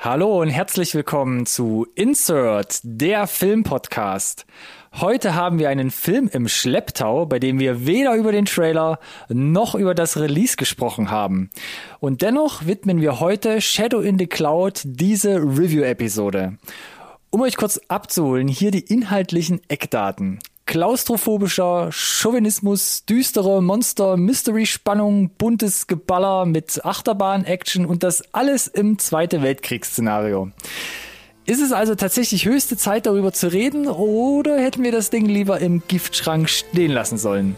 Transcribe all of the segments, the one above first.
Hallo und herzlich willkommen zu Insert, der Filmpodcast. Heute haben wir einen Film im Schlepptau, bei dem wir weder über den Trailer noch über das Release gesprochen haben. Und dennoch widmen wir heute Shadow in the Cloud diese Review-Episode. Um euch kurz abzuholen, hier die inhaltlichen Eckdaten klaustrophobischer Chauvinismus, düstere Monster, Mystery-Spannung, buntes Geballer mit Achterbahn-Action und das alles im Zweite Weltkriegsszenario. Ist es also tatsächlich höchste Zeit, darüber zu reden, oder hätten wir das Ding lieber im Giftschrank stehen lassen sollen?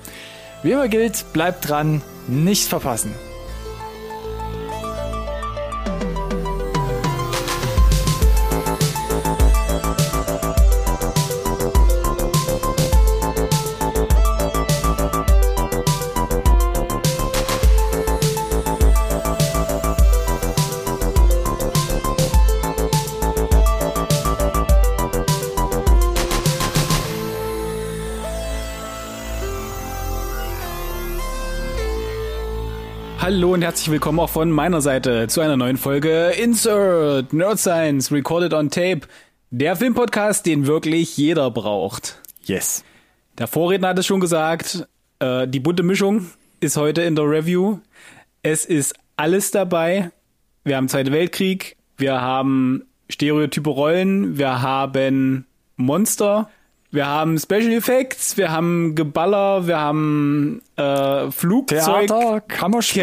Wie immer gilt, bleibt dran, nicht verpassen. Hallo und herzlich willkommen auch von meiner Seite zu einer neuen Folge Insert Nerd Science Recorded on Tape. Der Filmpodcast, den wirklich jeder braucht. Yes. Der Vorredner hat es schon gesagt, äh, die bunte Mischung ist heute in der Review. Es ist alles dabei. Wir haben Zweite Weltkrieg, wir haben stereotype Rollen, wir haben Monster, wir haben Special Effects, wir haben Geballer, wir haben äh, Flugzeug, Theater.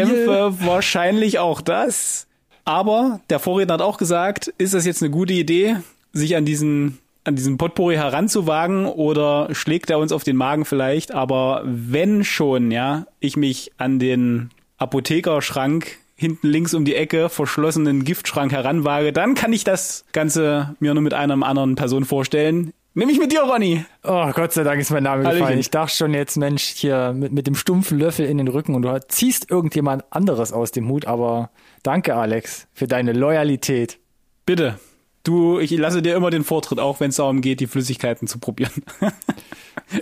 Kämpfe, wahrscheinlich auch das. Aber der Vorredner hat auch gesagt, ist das jetzt eine gute Idee, sich an diesen an diesen Potpourri heranzuwagen oder schlägt er uns auf den Magen vielleicht? Aber wenn schon, ja, ich mich an den Apothekerschrank hinten links um die Ecke verschlossenen Giftschrank heranwage, dann kann ich das Ganze mir nur mit einer anderen Person vorstellen. Nämlich mit dir, Ronny. Oh, Gott sei Dank ist mein Name Hallöchen. gefallen. Ich dachte schon jetzt, Mensch, hier mit, mit dem stumpfen Löffel in den Rücken und du ziehst irgendjemand anderes aus dem Hut, aber danke, Alex, für deine Loyalität. Bitte. Du, ich lasse dir immer den Vortritt, auch wenn es darum geht, die Flüssigkeiten zu probieren.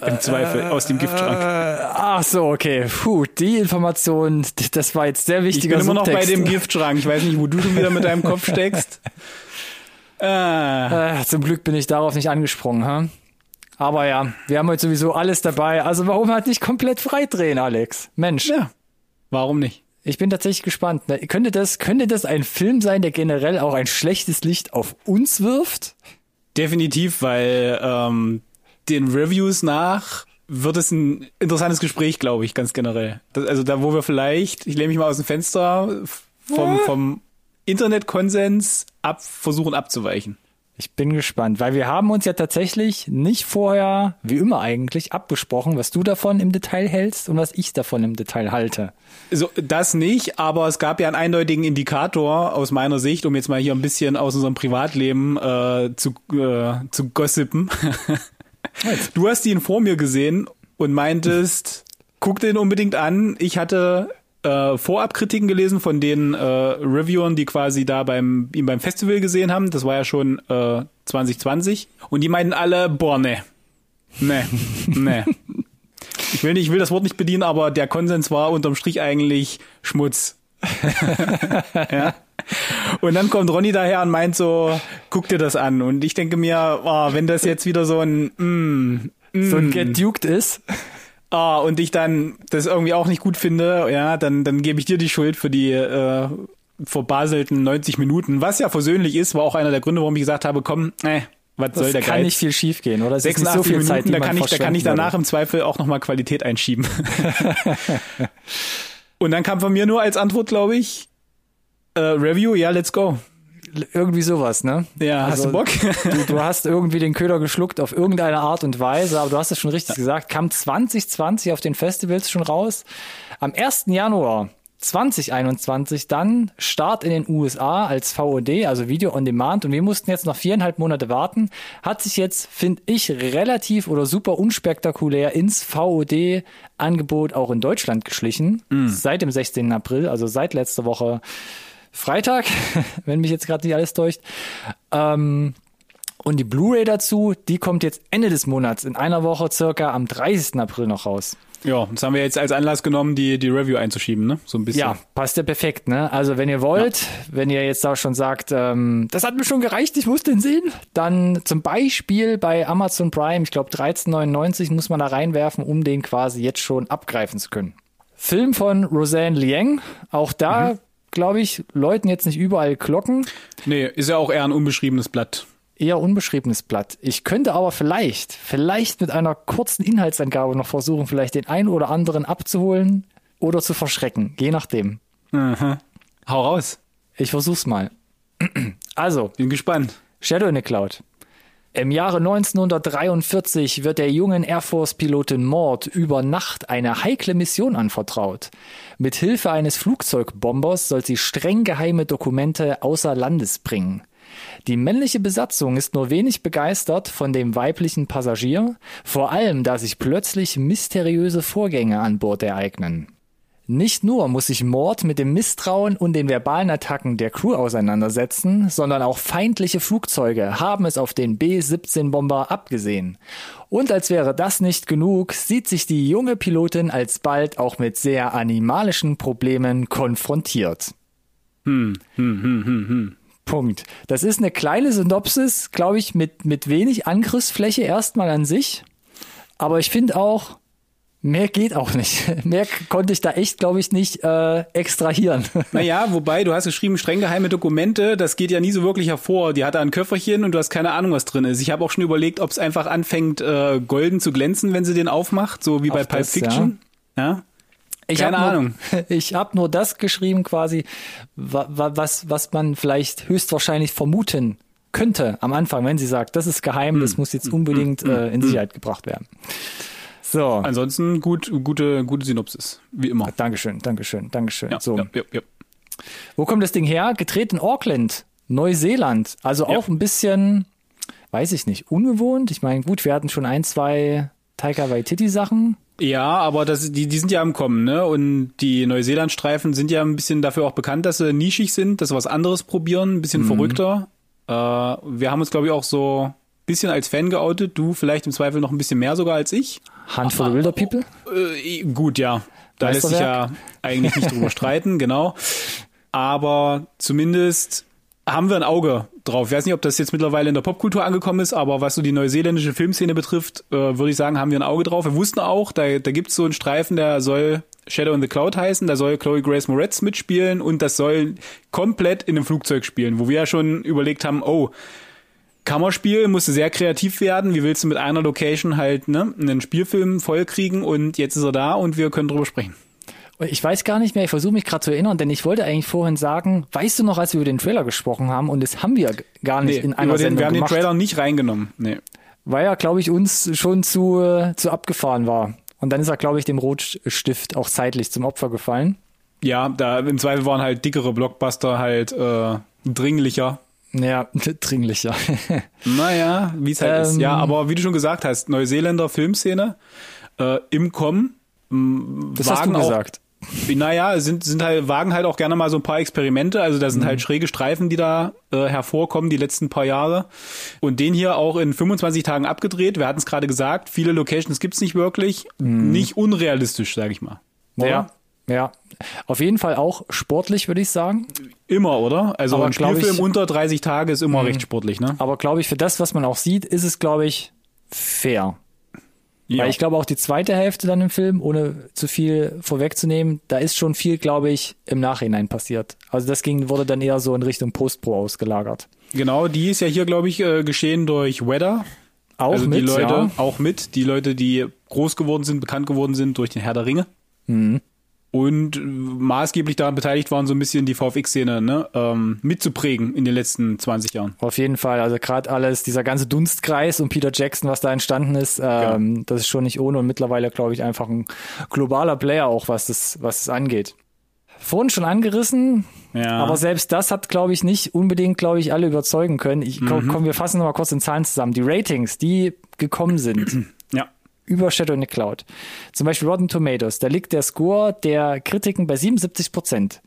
Im Zweifel aus dem Giftschrank. Äh, ach so, okay. Puh, die Information, das war jetzt sehr Ich wichtiger bin immer noch bei Subtext. dem Giftschrank. Ich weiß nicht, wo du schon wieder mit deinem Kopf steckst. Ah, Äh, zum Glück bin ich darauf nicht angesprungen, ha? Aber ja, wir haben heute sowieso alles dabei. Also warum halt nicht komplett freidrehen, Alex? Mensch, ja. Warum nicht? ich bin tatsächlich gespannt. Könnte das, könnte das ein Film sein, der generell auch ein schlechtes Licht auf uns wirft? Definitiv, weil ähm, den Reviews nach wird es ein interessantes Gespräch, glaube ich, ganz generell. Das, also da, wo wir vielleicht, ich lehne mich mal aus dem Fenster, vom, vom Internetkonsens ab, versuchen abzuweichen. Ich bin gespannt, weil wir haben uns ja tatsächlich nicht vorher, wie immer eigentlich, abgesprochen, was du davon im Detail hältst und was ich davon im Detail halte. So, das nicht, aber es gab ja einen eindeutigen Indikator aus meiner Sicht, um jetzt mal hier ein bisschen aus unserem Privatleben äh, zu, äh, zu gossipen. du hast ihn vor mir gesehen und meintest, guck den unbedingt an. Ich hatte äh, Vorabkritiken gelesen von den äh, Reviewern, die quasi da beim ihn beim Festival gesehen haben. Das war ja schon äh, 2020 und die meinten alle, boah, ne, ne, ne. Ich will, nicht, ich will das Wort nicht bedienen, aber der Konsens war unterm Strich eigentlich Schmutz. ja. Und dann kommt Ronny daher und meint so, guck dir das an. Und ich denke mir, oh, wenn das jetzt wieder so ein mm, mm, So ein geduked ist. Ah, und ich dann das irgendwie auch nicht gut finde, ja, dann, dann gebe ich dir die Schuld für die äh, verbaselten 90 Minuten. Was ja versöhnlich ist, war auch einer der Gründe, warum ich gesagt habe, komm, äh, was soll Das der kann Geiz? nicht viel schief gehen, oder? Es ist nicht 86 so viel Minuten, Zeit, da kann ich, da kann ich danach würde. im Zweifel auch nochmal Qualität einschieben. Und dann kam von mir nur als Antwort, glaube ich, äh, Review, ja, let's go. Irgendwie sowas, ne? Ja, hast du Bock? Du, du hast irgendwie den Köder geschluckt auf irgendeine Art und Weise, aber du hast es schon richtig gesagt, kam 2020 auf den Festivals schon raus. Am 1. Januar 2021 dann Start in den USA als VOD, also Video on Demand und wir mussten jetzt noch viereinhalb Monate warten. Hat sich jetzt, finde ich, relativ oder super unspektakulär ins VOD-Angebot auch in Deutschland geschlichen. Seit dem 16. April, also seit letzter Woche Freitag, wenn mich jetzt gerade nicht alles täuscht. Ähm, und die Blu-ray dazu, die kommt jetzt Ende des Monats, in einer Woche circa am 30. April noch raus. Ja, das haben wir jetzt als Anlass genommen, die, die Review einzuschieben, ne? So ein bisschen. Ja, passt ja perfekt, ne? Also wenn ihr wollt, ja. wenn ihr jetzt da schon sagt, ähm, das hat mir schon gereicht, ich muss den sehen, dann zum Beispiel bei Amazon Prime, ich glaube 13,99 muss man da reinwerfen, um den quasi jetzt schon abgreifen zu können. Film von Roseanne Liang, auch da, mhm. Glaube ich, läuten jetzt nicht überall Glocken. Nee, ist ja auch eher ein unbeschriebenes Blatt eher unbeschriebenes Blatt. Ich könnte aber vielleicht, vielleicht mit einer kurzen Inhaltsangabe noch versuchen, vielleicht den einen oder anderen abzuholen oder zu verschrecken, je nachdem. Aha. Hau raus. Ich versuch's mal. Also. Bin gespannt. Shadow in the Cloud. Im Jahre 1943 wird der jungen Air Force-Pilotin Maud über Nacht eine heikle Mission anvertraut. Mit Hilfe eines Flugzeugbombers soll sie streng geheime Dokumente außer Landes bringen. Die männliche Besatzung ist nur wenig begeistert von dem weiblichen Passagier, vor allem da sich plötzlich mysteriöse Vorgänge an Bord ereignen. Nicht nur muss sich Mord mit dem Misstrauen und den verbalen Attacken der Crew auseinandersetzen, sondern auch feindliche Flugzeuge haben es auf den B-17-Bomber abgesehen. Und als wäre das nicht genug, sieht sich die junge Pilotin alsbald auch mit sehr animalischen Problemen konfrontiert. Hm, hm, hm, hm, hm. Punkt. Das ist eine kleine Synopsis, glaube ich, mit, mit wenig Angriffsfläche erstmal an sich. Aber ich finde auch, mehr geht auch nicht. Mehr konnte ich da echt, glaube ich, nicht äh, extrahieren. Naja, wobei, du hast geschrieben, streng geheime Dokumente, das geht ja nie so wirklich hervor. Die hat da ein Köfferchen und du hast keine Ahnung, was drin ist. Ich habe auch schon überlegt, ob es einfach anfängt, äh, golden zu glänzen, wenn sie den aufmacht, so wie auch bei Pulp das, Fiction. Ja. ja? Ich Keine Ahnung. Nur, ich habe nur das geschrieben quasi, was, was man vielleicht höchstwahrscheinlich vermuten könnte am Anfang, wenn sie sagt, das ist geheim, das hm. muss jetzt unbedingt hm. äh, in hm. Sicherheit gebracht werden. So. Ansonsten gut, gute, gute Synopsis, wie immer. Dankeschön, Dankeschön, Dankeschön. Ja, so. Ja, ja. Wo kommt das Ding her? Gedreht in Auckland, Neuseeland. Also auch ein bisschen, weiß ich nicht, ungewohnt. Ich meine, gut, wir hatten schon ein, zwei Taika Waititi Sachen. Ja, aber das, die, die sind ja am Kommen, ne? Und die Neuseeland-Streifen sind ja ein bisschen dafür auch bekannt, dass sie nischig sind, dass sie was anderes probieren, ein bisschen mhm. verrückter. Äh, wir haben uns, glaube ich, auch so bisschen als Fan geoutet. Du vielleicht im Zweifel noch ein bisschen mehr sogar als ich. Handvoll Wilder People? Äh, gut, ja. Da lässt sich ja eigentlich nicht drüber streiten, genau. Aber zumindest haben wir ein Auge drauf. Ich weiß nicht, ob das jetzt mittlerweile in der Popkultur angekommen ist, aber was so die neuseeländische Filmszene betrifft, äh, würde ich sagen, haben wir ein Auge drauf. Wir wussten auch, da, da gibt es so einen Streifen, der soll Shadow in the Cloud heißen, da soll Chloe Grace Moretz mitspielen und das soll komplett in einem Flugzeug spielen, wo wir ja schon überlegt haben, oh, Kammerspiel, musste sehr kreativ werden. Wie willst du mit einer Location halt ne, einen Spielfilm vollkriegen und jetzt ist er da und wir können drüber sprechen. Ich weiß gar nicht mehr, ich versuche mich gerade zu erinnern, denn ich wollte eigentlich vorhin sagen, weißt du noch, als wir über den Trailer gesprochen haben und das haben wir gar nicht nee, in einer über den, Sendung Wir haben gemacht, den Trailer nicht reingenommen, nee. Weil er, glaube ich, uns schon zu, äh, zu abgefahren war. Und dann ist er, glaube ich, dem Rotstift auch zeitlich zum Opfer gefallen. Ja, da im Zweifel waren halt dickere Blockbuster halt äh, dringlicher. Ja, dringlicher. naja, wie es halt ähm, ist. Ja, aber wie du schon gesagt hast, Neuseeländer Filmszene äh, im Kommen. Das hast du gesagt. Naja, sind, sind halt, wagen halt auch gerne mal so ein paar Experimente. Also da sind mhm. halt schräge Streifen, die da äh, hervorkommen, die letzten paar Jahre. Und den hier auch in 25 Tagen abgedreht. Wir hatten es gerade gesagt, viele Locations gibt's nicht wirklich. Mhm. Nicht unrealistisch, sag ich mal. Oder? Ja. Ja, auf jeden Fall auch sportlich, würde ich sagen. Immer, oder? Also aber ein Spielfilm ich, unter 30 Tage ist immer mh. recht sportlich, ne? Aber glaube ich, für das, was man auch sieht, ist es, glaube ich, fair. Ja. Weil ich glaube auch die zweite Hälfte dann im Film, ohne zu viel vorwegzunehmen, da ist schon viel, glaube ich, im Nachhinein passiert. Also das ging, wurde dann eher so in Richtung Postpro ausgelagert. Genau, die ist ja hier, glaube ich, äh, geschehen durch Weather. Auch also mit, die Leute, ja. auch mit, die Leute, die groß geworden sind, bekannt geworden sind durch den Herr der Ringe. Mhm und maßgeblich daran beteiligt waren, so ein bisschen die VFX-Szene ne, ähm, mitzuprägen in den letzten 20 Jahren. Auf jeden Fall, also gerade alles, dieser ganze Dunstkreis und Peter Jackson, was da entstanden ist, ähm. Genau. das ist schon nicht ohne und mittlerweile, glaube ich, einfach ein globaler Player auch, was das, was das angeht. Vorhin schon angerissen, ja. aber selbst das hat, glaube ich, nicht unbedingt, glaube ich, alle überzeugen können. Ich mhm. komm, komm, wir fassen noch mal kurz in Zahlen zusammen. Die Ratings, die gekommen sind, über Shadow in the Cloud. Zum Beispiel Rotten Tomatoes, da liegt der Score der Kritiken bei 77 Prozent.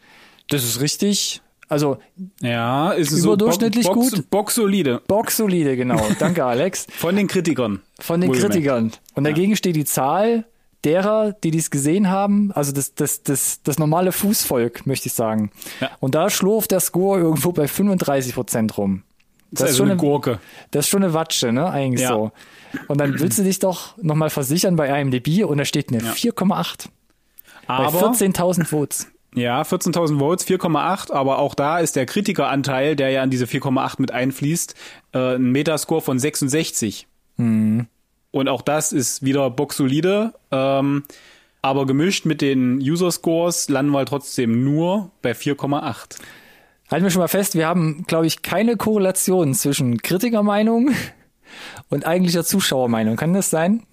Das ist richtig, also ja, ist überdurchschnittlich so Box, gut. Box solide. Box solide, genau. Danke, Alex. Von den Kritikern. Von den Kritikern. Und dagegen ja. steht die Zahl derer, die dies gesehen haben, also das, das, das, das normale Fußvolk, möchte ich sagen. Ja. Und da schlurft der Score irgendwo bei 35 Prozent rum. Das, ist also eine Gurke. Das ist schon eine Watsche, ne? Eigentlich Ja. so. Und dann willst du dich doch nochmal versichern bei IMDb und da steht eine Ja. 4,8 bei Aber 14.000 Votes. Ja, 14.000 Votes, 4,8, aber auch da ist der Kritikeranteil, der ja in diese 4,8 mit einfließt, äh, ein Metascore von 66. Und auch das ist wieder boxsolide, ähm, aber gemischt mit den User-Scores landen wir trotzdem nur bei 4,8. Halten wir schon mal fest, wir haben, glaube ich, keine Korrelation zwischen Kritikermeinung und eigentlicher Zuschauermeinung. Kann das sein?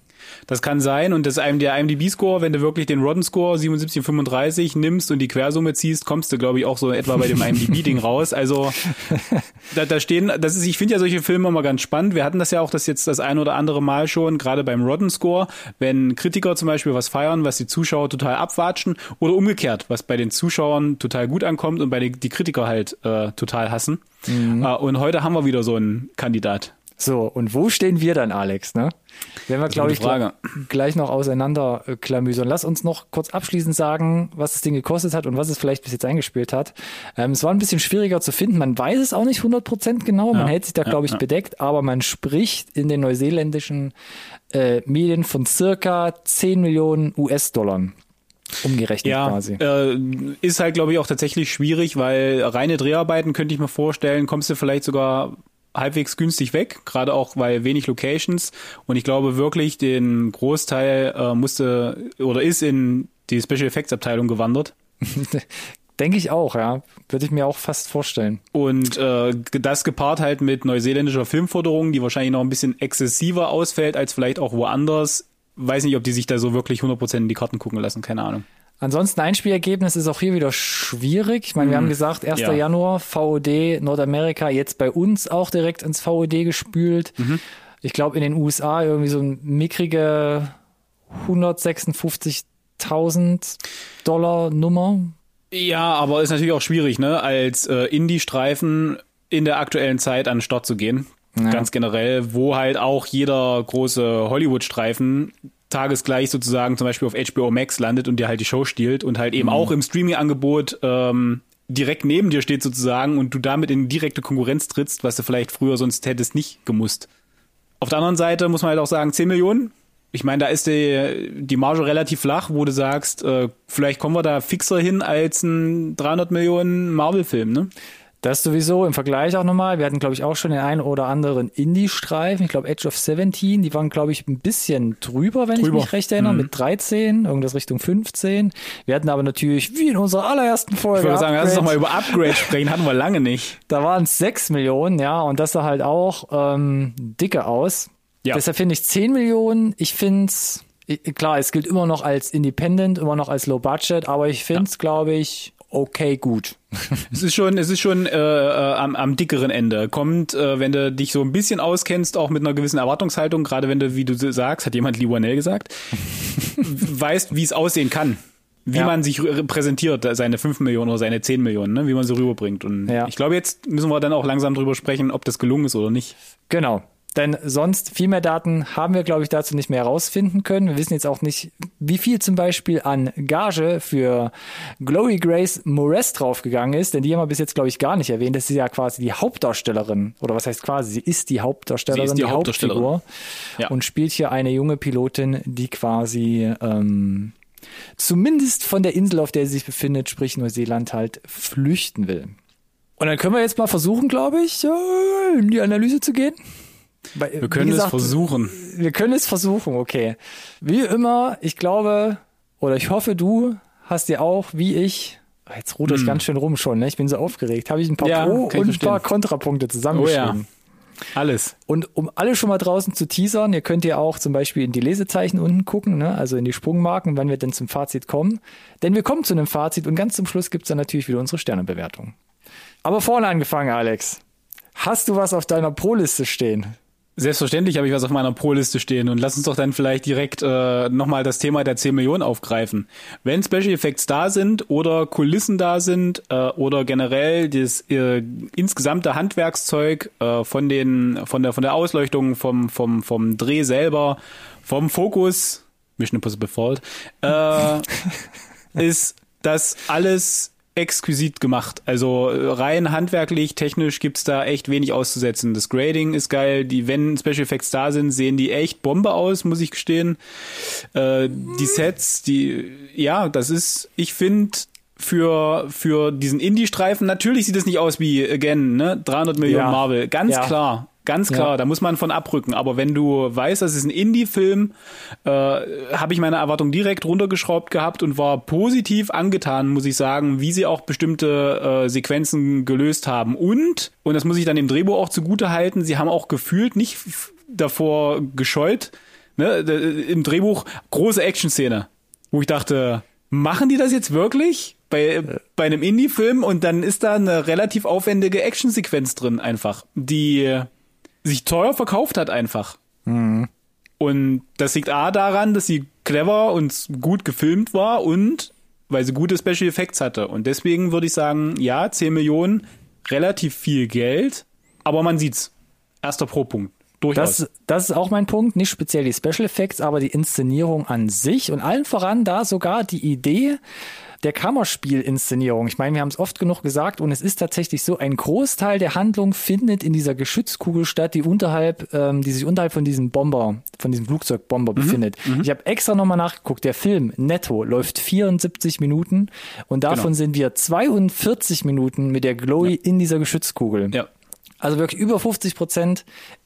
Das kann sein und das einem der IMDb-Score, wenn du wirklich den Rodden-Score 77 und 35 nimmst und die Quersumme ziehst, kommst du, glaube ich, auch so etwa bei dem IMDb-Ding raus. Also da, da stehen, das ist, ich finde ja solche Filme immer ganz spannend. Wir hatten das ja auch das jetzt das ein oder andere Mal schon, gerade beim Rodden-Score, wenn Kritiker zum Beispiel was feiern, was die Zuschauer total abwatschen oder umgekehrt, was bei den Zuschauern total gut ankommt und bei den die Kritiker halt äh, total hassen. Äh, und heute haben wir wieder so einen Kandidat. So, und wo stehen wir dann, Alex? Ne? Werden wir, glaube ich, Frage. gl- gleich noch auseinander äh. Lass uns noch kurz abschließend sagen, was das Ding gekostet hat und was es vielleicht bis jetzt eingespielt hat. Ähm, es war ein bisschen schwieriger zu finden. Man weiß es auch nicht 100% genau. Man Ja, hält sich da, ja, glaube ich, ja. bedeckt. Aber man spricht in den neuseeländischen äh, Medien von circa 10 Millionen US-Dollar. Umgerechnet Ja, quasi. äh, ist halt, glaube ich, auch tatsächlich schwierig, weil reine Dreharbeiten könnte ich mir vorstellen, kommst du vielleicht sogar halbwegs günstig weg, gerade auch weil wenig Locations. Und ich glaube wirklich, den Großteil äh, musste oder ist in die Special Effects Abteilung gewandert. Denke ich auch, ja. Würde ich mir auch fast vorstellen. Und äh, das gepaart halt mit neuseeländischer Filmförderung, die wahrscheinlich noch ein bisschen exzessiver ausfällt als vielleicht auch woanders. Weiß nicht, ob die sich da so wirklich 100% in die Karten gucken lassen, keine Ahnung. Ansonsten Einspielergebnis ist auch hier wieder schwierig. Ich meine, wir haben gesagt, 1. Ja. Januar, VOD, Nordamerika, jetzt bei uns auch direkt ins VOD gespült. Ich glaube, in den USA irgendwie so ein mickrige 156.000 Dollar Nummer. Ja, aber ist natürlich auch schwierig, ne, als äh, Indie-Streifen in der aktuellen Zeit an den Start zu gehen. Ja. Ganz generell, wo halt auch jeder große Hollywood-Streifen tagesgleich sozusagen zum Beispiel auf HBO Max landet und dir halt die Show stiehlt und halt eben auch im Streaming-Angebot ähm, direkt neben dir steht sozusagen und du damit in direkte Konkurrenz trittst, was du vielleicht früher sonst hättest nicht gemusst. Auf der anderen Seite muss man halt auch sagen, 10 Millionen. Ich meine, da ist die, die Marge relativ flach, wo du sagst, äh, vielleicht kommen wir da fixer hin als ein 300 Millionen Marvel-Film, ne? Das sowieso im Vergleich auch nochmal. Wir hatten, glaube ich, auch schon den einen oder anderen Indie-Streifen. Ich glaube, Edge of 17, die waren, glaube ich, ein bisschen drüber, wenn Drüber. ich mich recht erinnere, Mhm. mit 13, irgendwas Richtung 15. Wir hatten aber natürlich, wie in unserer allerersten Folge, Ich würde sagen, lass uns doch Upgrade, mal über Upgrade sprechen, hatten wir lange nicht. da waren es 6 Millionen, ja, und das sah halt auch ähm, dicke aus. Ja. Deshalb finde ich 10 Millionen, ich finde es, klar, es gilt immer noch als Independent, immer noch als Low Budget, aber ich finde es, glaube ich, okay gut. Es ist schon, es ist schon äh, äh, am, am dickeren Ende. Kommt, äh, wenn du dich so ein bisschen auskennst, auch mit einer gewissen Erwartungshaltung, gerade wenn du, wie du sagst, hat jemand Liwanell gesagt, weißt, wie es aussehen kann. Wie Ja. man sich präsentiert, seine 5 Millionen oder seine 10 Millionen, ne? wie man sie rüberbringt. Und Ja. ich glaube, jetzt müssen wir dann auch langsam drüber sprechen, ob das gelungen ist oder nicht. Genau. Denn sonst viel mehr Daten haben wir, glaube ich, dazu nicht mehr herausfinden können. Wir wissen jetzt auch nicht, wie viel zum Beispiel an Gage für Glory Grace Moretz draufgegangen ist, denn die haben wir bis jetzt, glaube ich, gar nicht erwähnt. Das ist ja quasi die Hauptdarstellerin. Oder was heißt quasi? Sie ist die Hauptdarstellerin, ist die Hauptdarstellerin. Hauptfigur. Ja. Und spielt hier eine junge Pilotin, die quasi ähm, zumindest von der Insel, auf der sie sich befindet, sprich Neuseeland, halt flüchten will. Und dann können wir jetzt mal versuchen, glaube ich, äh, in die Analyse zu gehen. Weil, Wir können gesagt, es versuchen. Wir können es versuchen, okay. Wie immer, ich glaube, oder ich hoffe, du hast dir auch, wie ich, Ah, jetzt ruder ich ganz schön rum schon, ne? ich bin so aufgeregt, habe ich ein paar Hm. Ja, Pro- und ein paar. Kontrapunkte zusammengeschrieben. Alles. Und um alle schon mal draußen zu teasern, ihr könnt ja auch zum Beispiel in die Lesezeichen unten gucken, ne? also in die Sprungmarken, wann wir denn zum Fazit kommen. Denn wir kommen zu einem Fazit und ganz zum Schluss gibt's dann natürlich wieder unsere Sternebewertung. Aber vorne angefangen, Alex. Hast du was auf deiner Pro-Liste stehen? Selbstverständlich habe ich was auf meiner Pro-Liste stehen und lass uns doch dann vielleicht direkt äh, nochmal das Thema der 10 Millionen aufgreifen. Wenn Special Effects da sind oder Kulissen da sind äh, oder generell das äh, insgesamte Handwerkszeug äh, von den von der von der Ausleuchtung vom vom vom Dreh selber, vom Fokus Mission Impossible Fault, äh, ist das alles exquisit gemacht. Also äh, rein handwerklich, technisch gibt's da echt wenig auszusetzen. Das Grading ist geil, die, wenn Special Effects da sind, sehen die echt Bombe aus, muss ich gestehen. Äh, die Sets, die, ja, das ist, ich finde, für, für diesen Indie-Streifen, natürlich sieht es nicht aus wie, again, ne, 300 Millionen Ja. Marvel, ganz Ja. klar. Ganz klar, Ja. da muss man von abrücken. Aber wenn du weißt, das ist ein Indie-Film, äh, habe ich meine Erwartung direkt runtergeschraubt gehabt und war positiv angetan, muss ich sagen, wie sie auch bestimmte äh, Sequenzen gelöst haben. Und, und das muss ich dann dem Drehbuch auch zugute halten, sie haben auch gefühlt nicht davor gescheut, ne, im Drehbuch große Action-Szene, wo ich dachte, machen die das jetzt wirklich? Bei, bei einem Indie-Film und dann ist da eine relativ aufwendige Action-Sequenz drin einfach, die sich teuer verkauft hat einfach. Und das liegt A daran, dass sie clever und gut gefilmt war und weil sie gute Special Effects hatte. Und deswegen würde ich sagen, ja, 10 Millionen, relativ viel Geld, aber man sieht's. Erster Pro-Punkt. Durchaus. Das, das ist auch mein Punkt, nicht speziell die Special Effects, aber die Inszenierung an sich und allen voran da sogar die Idee der Kammerspiel-Inszenierung. Ich meine, wir haben es oft genug gesagt und es ist tatsächlich so, ein Großteil der Handlung findet in dieser Geschützkugel statt, die unterhalb, ähm, die sich unterhalb von diesem Bomber, von diesem Flugzeugbomber befindet. Ich habe extra nochmal nachgeguckt, der Film netto läuft 74 Minuten und davon Genau. sind wir 42 Minuten mit der Glowy in dieser Geschützkugel. ja. Also wirklich über 50 Prozent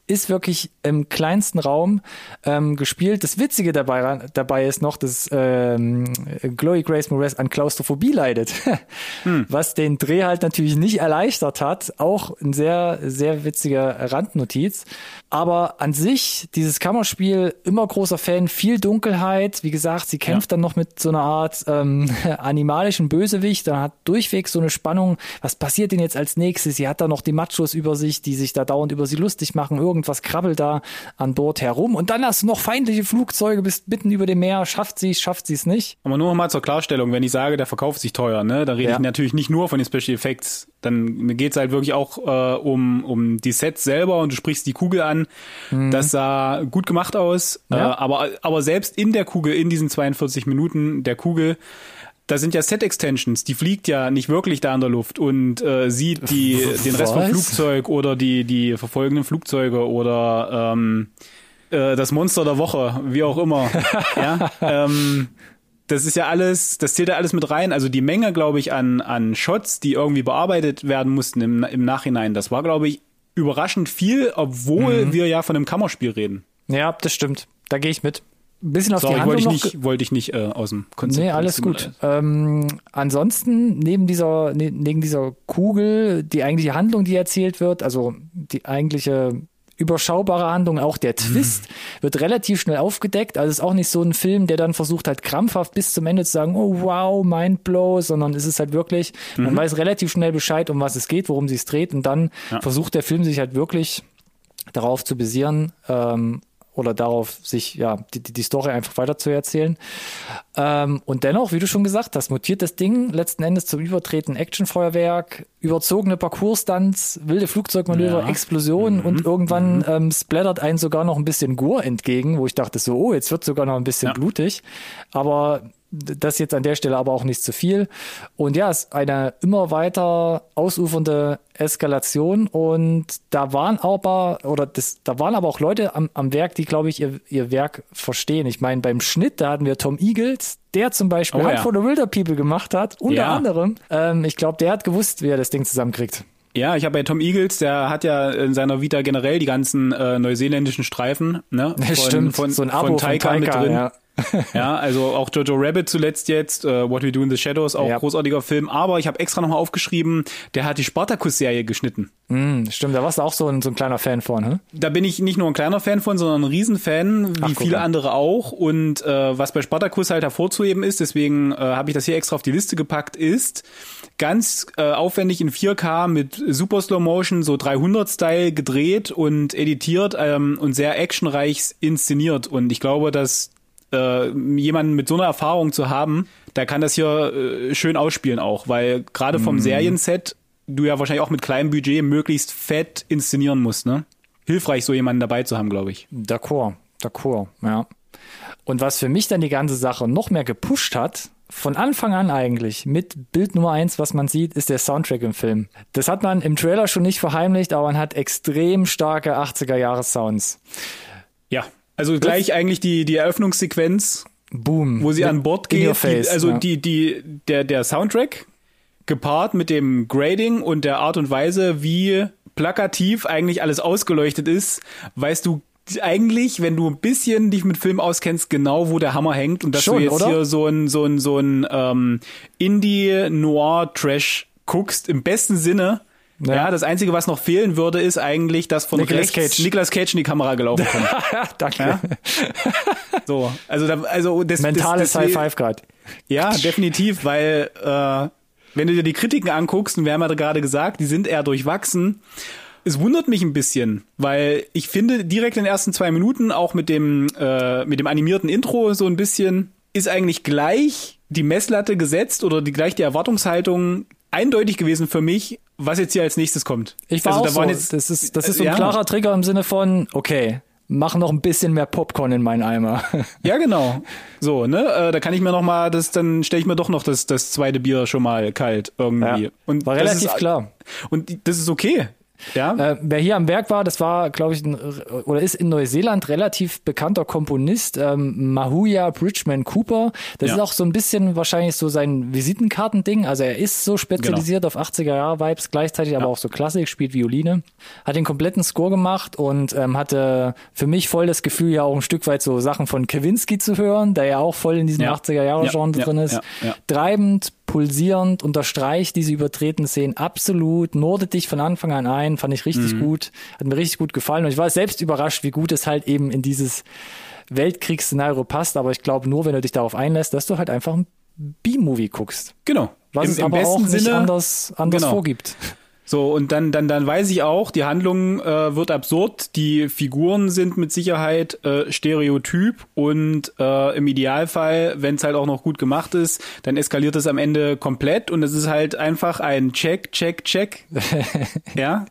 ist wirklich im kleinsten Raum ähm, gespielt. Das Witzige dabei, dabei ist noch, dass ähm, Chloe Grace Moretz an Klaustrophobie leidet, was den Dreh halt natürlich nicht erleichtert hat. Auch ein sehr, sehr witziger Randnotiz. Aber an sich, dieses Kammerspiel, immer großer Fan, viel Dunkelheit. Wie gesagt, sie kämpft dann noch mit so einer Art ähm, animalischen Bösewicht. Dann hat durchweg so eine Spannung. Was passiert denn jetzt als nächstes? Sie hat da noch die Machos über sich, die sich da dauernd über sie lustig machen. Irgendwas krabbelt da an Bord herum. Und dann hast du noch feindliche Flugzeuge, bist mitten über dem Meer. Schafft sie es, schafft sie es nicht? Aber nur noch mal zur Klarstellung, wenn ich sage, der verkauft sich teuer, ne, dann rede Ja. ich natürlich nicht nur von den Special Effects. Dann mir geht's halt wirklich auch äh, um, um die Sets selber und du sprichst die Kugel an. Das sah gut gemacht aus. Mhm. Ja. Äh, aber, aber selbst in der Kugel, in diesen 42 Minuten der Kugel, da sind ja Set-Extensions, die fliegt ja nicht wirklich da in der Luft und äh, sieht die, den Rest vom? Flugzeug oder die, die verfolgenden Flugzeuge oder ähm, äh, das Monster der Woche, wie auch immer. ja, ähm, das ist ja alles, das zählt ja alles mit rein. Also die Menge, glaube ich, an, an Shots, die irgendwie bearbeitet werden mussten im, im Nachhinein, das war, glaube ich, überraschend viel, obwohl Mhm. wir ja von einem Kammerspiel reden. Ja, das stimmt. Da gehe ich mit. Ein bisschen auf Sorry, die wollte Handlung ich noch nicht, wollte ich nicht äh, aus dem Konzept. Nee, alles gut. leid. Ähm, ansonsten, neben dieser, ne- neben dieser Kugel, die eigentliche Handlung, die erzählt wird, also die eigentliche überschaubare Handlung, auch der Twist, wird relativ schnell aufgedeckt. Also es ist auch nicht so ein Film, der dann versucht halt krampfhaft bis zum Ende zu sagen, oh wow, Mindblow, sondern es ist halt wirklich, man weiß relativ schnell Bescheid, um was es geht, worum sie es dreht und dann versucht der Film sich halt wirklich darauf zu basieren, ähm, oder darauf, sich ja die, die die Story einfach weiter zu erzählen. Ähm, und dennoch, wie du schon gesagt hast, mutiert das Ding letzten Endes zum übertreten Actionfeuerwerk, überzogene Parcours-Stunts, wilde Flugzeugmanöver, Ja. Explosionen und irgendwann ähm, splattert einen sogar noch ein bisschen Gore entgegen, wo ich dachte so, oh, jetzt wird sogar noch ein bisschen Ja. blutig. Aber das jetzt an der Stelle aber auch nicht zu viel. Und ja, es ist eine immer weiter ausufernde Eskalation und da waren aber, oder das, da waren aber auch Leute am, am Werk, die, glaube ich, ihr, ihr Werk verstehen. Ich meine, beim Schnitt, da hatten wir Tom Eagles, der zum Beispiel Oh Hunt ja. for the Wilder People gemacht hat, unter Ja. anderem. Ähm, ich glaube, der hat gewusst, wie er das Ding zusammenkriegt. Ja, ich habe bei Tom Eagles, der hat ja in seiner Vita generell die ganzen äh, neuseeländischen Streifen, ne? Von, Stimmt, von, so ein Abo von Taika mit drin. ja. Ja, also auch Jojo Rabbit zuletzt jetzt, äh, What We Do in the Shadows, auch Ja. großartiger Film. Aber ich habe extra nochmal aufgeschrieben, der hat die Spartacus-Serie geschnitten. Hm, stimmt, da warst du auch so ein, so ein kleiner Fan von, hm? Da bin ich nicht nur ein kleiner Fan von, sondern ein Riesenfan, wie Ach, viele mal. andere auch. Und äh, was bei Spartacus halt hervorzuheben ist, deswegen äh, habe ich das hier extra auf die Liste gepackt, ist ganz äh, aufwendig in 4K mit Super Slow Motion, so 300-Style gedreht und editiert ähm, und sehr actionreich inszeniert. Und ich glaube, dass äh, jemanden mit so einer Erfahrung zu haben, der kann das hier äh, schön ausspielen auch, weil gerade vom Serienset du ja wahrscheinlich auch mit kleinem Budget möglichst fett inszenieren musst, ne? Hilfreich, so jemanden dabei zu haben, glaube ich. D'accord, d'accord, ja. Und was für mich dann die ganze Sache noch mehr gepusht hat, von Anfang an eigentlich, mit Bild Nummer eins, was man sieht, ist der Soundtrack im Film. Das hat man im Trailer schon nicht verheimlicht, aber man hat extrem starke 80er-Jahre-Sounds. Ja, also gleich das eigentlich die, die Eröffnungssequenz. Boom. Wo sie an Bord geht. Face, die, also ja. die, die, der, der Soundtrack gepaart mit dem Grading und der Art und Weise, wie plakativ eigentlich alles ausgeleuchtet ist, weißt du eigentlich, wenn du ein bisschen dich mit Film auskennst, genau wo der Hammer hängt und dass Schon, du jetzt oder? hier so ein so ein so ein ähm, Indie Noir Trash guckst im besten Sinne. Ja. Ja. das einzige, was noch fehlen würde, ist eigentlich, dass von Nicolas rechts Cage. Nicolas Cage in die Kamera gelaufen kommt. Danke. Ja? So, also da, also das Mentales High Five gerade. Ja, definitiv, weil äh, wenn du dir die Kritiken anguckst, und wir haben ja gerade gesagt, die sind eher durchwachsen. Es wundert mich ein bisschen, weil ich finde direkt in den ersten zwei Minuten auch mit dem äh, mit dem animierten Intro so ein bisschen ist eigentlich gleich die Messlatte gesetzt oder die gleich die Erwartungshaltung eindeutig gewesen für mich, was jetzt hier als nächstes kommt. Ich war also, auch da waren so. jetzt das ist, das ist so ein ja. klarer Trigger im Sinne von, okay, mach noch ein bisschen mehr Popcorn in meinen Eimer. Ja, genau. So, ne? Äh, da kann ich mir noch mal das, dann stelle ich mir doch noch das, das zweite Bier schon mal kalt irgendwie. Ja, Und war relativ ist, klar. Und das ist okay. Ja. Äh, wer hier am Werk war, das war, glaube ich, ein, oder ist in Neuseeland relativ bekannter Komponist, ähm, Mahuya Bridgman Cooper. Das Ja. ist auch so ein bisschen wahrscheinlich so sein Visitenkartending. Also er ist so spezialisiert auf 80er-Jahre-Vibes, gleichzeitig aber auch so Klassik, spielt Violine. Hat den kompletten Score gemacht und ähm, hatte für mich voll das Gefühl, ja auch ein Stück weit so Sachen von Kavinsky zu hören, der ja auch voll in diesem Ja. 80er-Jahre-Genre Ja, drin ja, ist. ja, ja. Treibend, pulsierend, unterstreicht diese übertretenen Szenen absolut, nordet dich von Anfang an ein, fand ich Mhm. richtig gut, hat mir richtig gut gefallen und ich war selbst überrascht, wie gut es halt eben in dieses Weltkriegsszenario passt, aber ich glaube nur, wenn du dich darauf einlässt, dass du halt einfach ein B-Movie guckst, Genau. was Im, es im aber besten auch nicht Sinne. anders, anders genau. vorgibt. So, und dann, dann, dann weiß ich auch, die Handlung äh, wird absurd, die Figuren sind mit Sicherheit äh, stereotyp und äh, im Idealfall, wenn es halt auch noch gut gemacht ist, dann eskaliert es am Ende komplett und es ist halt einfach ein Check, Check, Check. ja.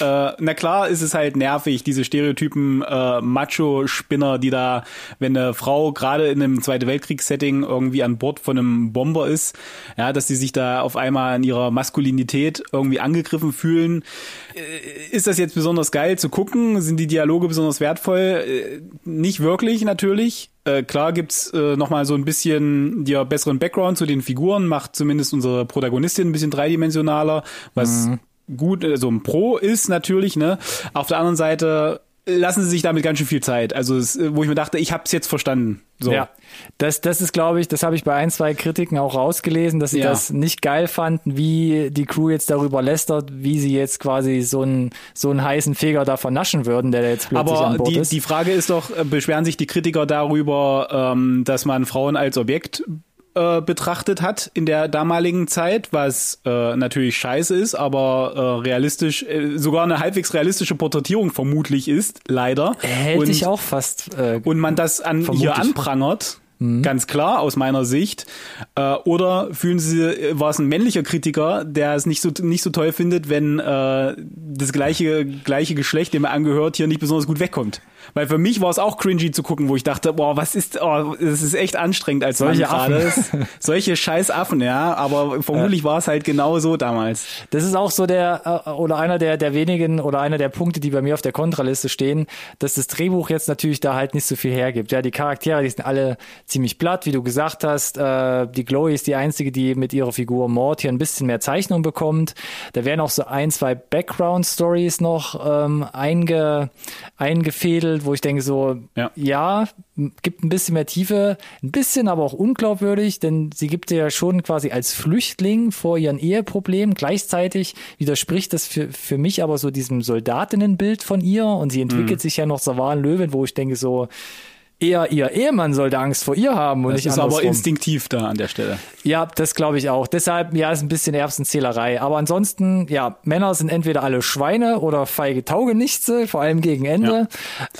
Äh, na klar ist es halt nervig, diese Stereotypen äh, Macho-Spinner, die da, wenn eine Frau gerade in einem Zweite Weltkriegs-Setting irgendwie an Bord von einem Bomber ist, ja, dass die sich da auf einmal in ihrer Maskulinität irgendwie angegriffen fühlen. Äh, ist das jetzt besonders geil zu gucken? Sind die Dialoge besonders wertvoll? Äh, nicht wirklich natürlich. Äh, klar gibt's äh, noch so ein bisschen dir besseren Background zu den Figuren, macht zumindest unsere Protagonistin ein bisschen dreidimensionaler, was gut, also ein Pro ist natürlich, ne? Auf der anderen Seite lassen sie sich damit ganz schön viel Zeit. Also es, wo ich mir dachte, ich hab's jetzt verstanden. So. Ja, das, das ist, glaube ich, das habe ich bei ein, zwei Kritiken auch rausgelesen, dass sie Ja. das nicht geil fanden, wie die Crew jetzt darüber lästert, wie sie jetzt quasi so einen, so einen heißen Feger da vernaschen würden, der da jetzt plötzlich an Aber Bord die, ist. die Frage ist doch, äh, beschweren sich die Kritiker darüber, ähm, dass man Frauen als Objekt äh, betrachtet hat in der damaligen Zeit, was äh, natürlich scheiße ist, aber äh, realistisch, äh, sogar eine halbwegs realistische Porträtierung vermutlich ist, leider. Hätte Und- ich auch fast. Äh, und man das an Vermute hier ich. Anprangert, ganz klar aus meiner Sicht, äh, oder fühlen Sie, äh, war es ein männlicher Kritiker, der es nicht so nicht so toll findet, wenn äh, das gleiche gleiche Geschlecht, dem er angehört, hier nicht besonders gut wegkommt. Weil für mich war es auch cringy zu gucken, wo ich dachte, boah, was ist, oh, das ist echt anstrengend als Solche gerade. Solche scheiß Affen, ja. Aber vermutlich war es halt genau so damals. Das ist auch so der, äh, oder einer der, der wenigen oder einer der Punkte, die bei mir auf der Kontraliste stehen, dass das Drehbuch jetzt natürlich da halt nicht so viel hergibt. Ja, die Charaktere, die sind alle ziemlich platt, wie du gesagt hast. Äh, die Chloe ist die einzige, die mit ihrer Figur Mord hier ein bisschen mehr Zeichnung bekommt. Da werden auch so ein, zwei Background-Stories noch ähm, einge, eingefädelt, wo ich denke so, Ja. ja, gibt ein bisschen mehr Tiefe, ein bisschen aber auch unglaubwürdig, denn sie gibt ja schon quasi als Flüchtling vor ihren Eheproblemen. Gleichzeitig widerspricht das für, für mich aber so diesem Soldatinnenbild von ihr und sie entwickelt sich ja noch zur wahren Löwin, wo ich denke so, eher ihr Ehemann sollte Angst vor ihr haben und Das nicht ist aber andersrum. instinktiv da an der Stelle. Ja, das glaube ich auch. Deshalb, ja, ist ein bisschen Erbsenzählerei. Aber ansonsten, ja, Männer sind entweder alle Schweine oder feige Taugenichtse, vor allem gegen Ende.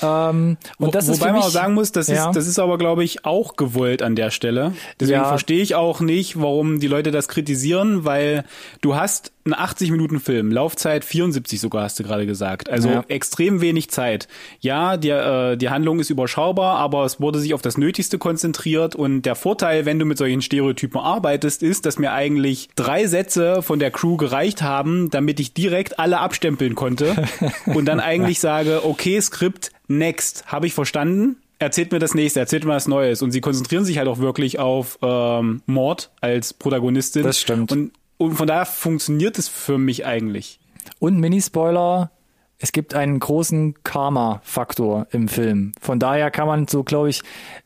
Ähm, und das Wo, ist wobei man auch sagen muss, das Ja. ist, das ist aber, glaube ich, auch gewollt an der Stelle. Deswegen Ja. verstehe ich auch nicht, warum die Leute das kritisieren, weil du hast einen 80 Minuten Film, Laufzeit 74 sogar, hast du gerade gesagt. Also Ja. extrem wenig Zeit. Ja, die, äh, die Handlung ist überschaubar, aber es wurde sich auf das Nötigste konzentriert. Und der Vorteil, wenn du mit solchen Stereotypen arbeitest, ist, dass mir eigentlich drei Sätze von der Crew gereicht haben, damit ich direkt alle abstempeln konnte und dann eigentlich sage, okay, Skript, next, habe ich verstanden erzählt mir das nächste, erzählt mir was Neues. Und sie konzentrieren sich halt auch wirklich auf ähm, Mord als Protagonistin. Das stimmt. Und, und von daher funktioniert es für mich eigentlich. Und Minispoiler, es gibt einen großen Karma-Faktor im Film. Von daher kann man so, glaube ich,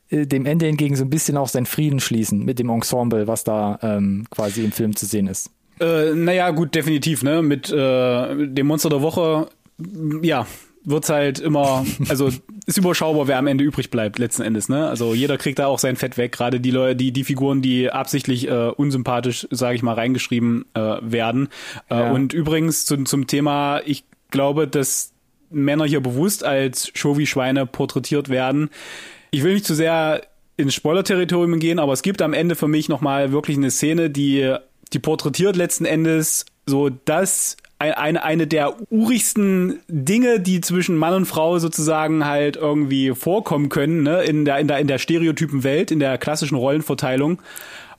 äh, dem Ende hingegen so ein bisschen auch seinen Frieden schließen mit dem Ensemble, was da ähm, quasi im Film zu sehen ist. Äh, naja, gut, definitiv, ne? Mit äh, dem Monster der Woche, ja, wird's halt immer, also ist überschaubar, wer am Ende übrig bleibt, letzten Endes, ne? Also jeder kriegt da auch sein Fett weg, gerade die Leute, die, die Figuren, die absichtlich äh, unsympathisch, sage ich mal, reingeschrieben äh, werden. Äh, ja. Und übrigens zum, zum Thema, ich glaube, dass Männer hier bewusst als Show-wie-Schweine porträtiert werden. Ich will nicht zu sehr ins Spoiler-Territorium gehen, aber es gibt am Ende für mich nochmal wirklich eine Szene, die, die porträtiert letzten Endes so das eine, eine der urigsten Dinge, die zwischen Mann und Frau sozusagen halt irgendwie vorkommen können, ne, in der, in der, in der stereotypen Welt, in der klassischen Rollenverteilung.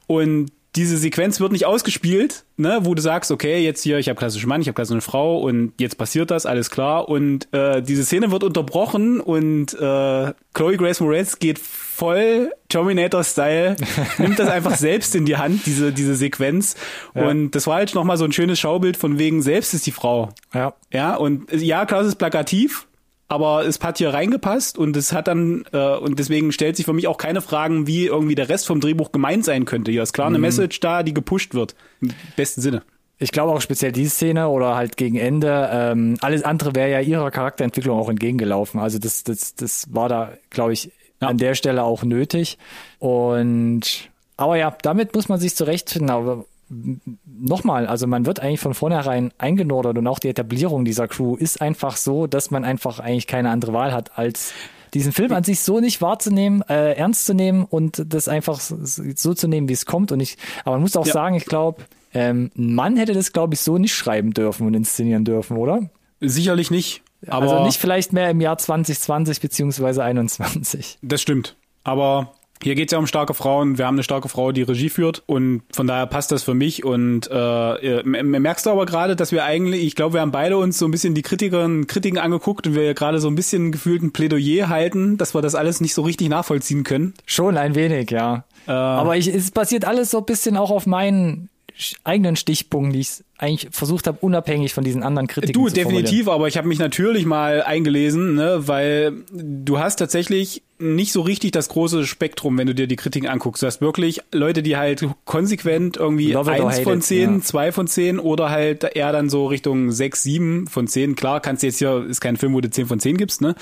Und diese Sequenz wird nicht ausgespielt, ne, wo du sagst, okay, jetzt hier, ich habe klassischen Mann, ich habe klassische Frau und jetzt passiert das, alles klar. Und äh, diese Szene wird unterbrochen und äh, Chloe Grace Moretz geht voll Terminator-Style, nimmt das einfach selbst in die Hand, diese, diese Sequenz. Ja. Und das war halt nochmal so ein schönes Schaubild von wegen, selbst ist die Frau. Ja. Ja, und ja, klar, es ist plakativ, aber es hat hier reingepasst und es hat dann äh, und deswegen stellt sich für mich auch keine Fragen, wie irgendwie der Rest vom Drehbuch gemeint sein könnte. Hier ist klar eine mhm. Message da, die gepusht wird im besten Sinne. Ich glaube auch speziell diese Szene oder halt gegen Ende. Ähm, alles andere wäre ja ihrer Charakterentwicklung auch entgegengelaufen. Also das das das war da, glaube ich, ja. an der Stelle auch nötig. Und aber ja, damit muss man sich zurechtfinden. Aber nochmal, also man wird eigentlich von vornherein eingenordert und auch die Etablierung dieser Crew ist einfach so, dass man einfach eigentlich keine andere Wahl hat, als diesen Film an sich so nicht wahrzunehmen, äh, ernst zu nehmen und das einfach so zu nehmen, wie es kommt. Und ich, aber man muss auch ja. sagen, ich glaube, ähm, ein Mann hätte das, glaube ich, so nicht schreiben dürfen und inszenieren dürfen, oder? Sicherlich nicht. Aber also nicht vielleicht mehr im Jahr 2020 beziehungsweise 21. Das stimmt. Aber hier geht es ja um starke Frauen. Wir haben eine starke Frau, die Regie führt und von daher passt das für mich. Und äh, merkst du aber gerade, dass wir eigentlich, ich glaube, wir haben beide uns so ein bisschen die Kritikerinnen, Kritiken angeguckt und wir gerade so ein bisschen gefühlt ein Plädoyer halten, dass wir das alles nicht so richtig nachvollziehen können. Schon ein wenig, ja. Äh, aber ich, es basiert alles so ein bisschen auch auf meinen eigenen Stichpunkten, die ich eigentlich versucht habe, unabhängig von diesen anderen Kritiken du, zu definitiv, aber ich habe mich natürlich mal eingelesen, ne, weil du hast tatsächlich nicht so richtig das große Spektrum, wenn du dir die Kritiken anguckst. Du hast wirklich Leute, die halt konsequent irgendwie Love eins von zehn, ja. zwei von zehn oder halt eher dann so Richtung sechs, sieben von zehn. Klar, kannst du jetzt hier, ist kein Film, wo du zehn von zehn gibst, ne?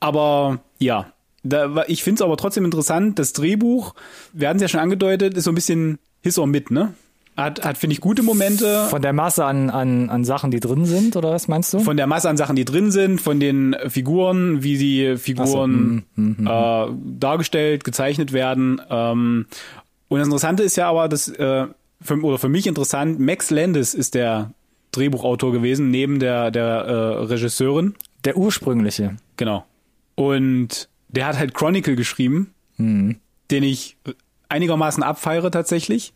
Aber ja, da, ich finde es aber trotzdem interessant, das Drehbuch, wir hatten es ja schon angedeutet, ist so ein bisschen His or Mit, ne? Hat, hat finde ich, gute Momente. Von der Masse an, an, an Sachen, die drin sind, oder was meinst du? Von der Masse an Sachen, die drin sind, von den Figuren, wie die Figuren so, mm, mm, mm, äh, dargestellt, gezeichnet werden. Ähm, und das Interessante ist ja aber, dass, äh, für, oder für mich interessant, Max Landis ist der Drehbuchautor gewesen, neben der, der äh, Regisseurin. Der ursprüngliche. Genau. Und der hat halt Chronicle geschrieben, den ich einigermaßen abfeiere tatsächlich.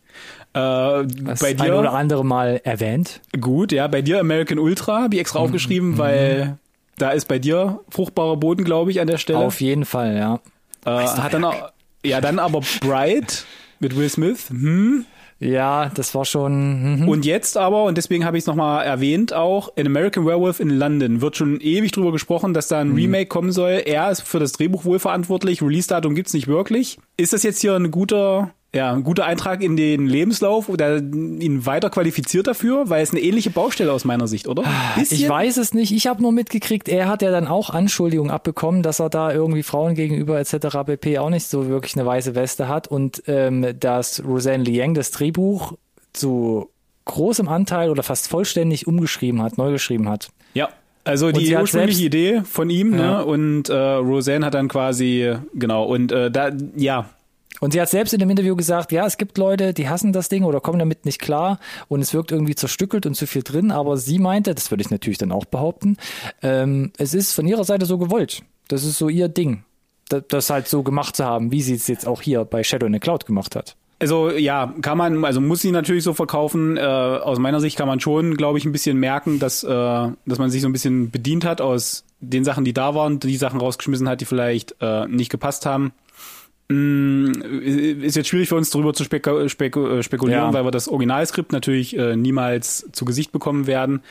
Äh, bei dir ein oder andere Mal erwähnt. Gut, ja, bei dir American Ultra habe ich extra mhm. aufgeschrieben, weil da ist bei dir fruchtbarer Boden, glaube ich, an der Stelle. Auf jeden Fall, ja. Äh, hat dann auch, ja, dann aber Bright mit Will Smith. Hm. Ja, das war schon. Mhm. Und jetzt aber, und deswegen habe ich es nochmal erwähnt, auch in American Werewolf in London wird schon ewig drüber gesprochen, dass da ein mhm. Remake kommen soll. Er ist für das Drehbuch wohl verantwortlich. Release-Datum gibt's nicht wirklich. Ist das jetzt hier ein guter ja, ein guter Eintrag in den Lebenslauf, der ihn weiter qualifiziert dafür, weil es eine ähnliche Baustelle aus meiner Sicht, oder? Bisschen? Ich weiß es nicht. Ich habe nur mitgekriegt, er hat ja dann auch Anschuldigungen abbekommen, dass er da irgendwie Frauen gegenüber etc. pp. auch nicht so wirklich eine weiße Weste hat und ähm, dass Roseanne Liang das Drehbuch zu großem Anteil oder fast vollständig umgeschrieben hat, neu geschrieben hat. Ja. Also die ursprüngliche Idee von ihm, ne? ja. ne? Und äh, Roseanne hat dann quasi, genau, und äh, da, ja, und sie hat selbst in dem Interview gesagt, ja, es gibt Leute, die hassen das Ding oder kommen damit nicht klar und es wirkt irgendwie zerstückelt und zu viel drin, aber sie meinte, das würde ich natürlich dann auch behaupten, ähm, es ist von ihrer Seite so gewollt. Das ist so ihr Ding. das halt so gemacht zu haben, wie sie es jetzt auch hier bei Shadow in the Cloud gemacht hat. Also ja, kann man, also muss sie natürlich so verkaufen. Äh, aus meiner Sicht kann man schon, glaube ich, ein bisschen merken, dass, äh, dass man sich so ein bisschen bedient hat aus den Sachen, die da waren, die Sachen rausgeschmissen hat, die vielleicht äh, nicht gepasst haben. Mm, ist jetzt schwierig für uns darüber zu spek spek äh, spekulieren, ja. weil wir das Originalskript natürlich äh, niemals zu Gesicht bekommen werden.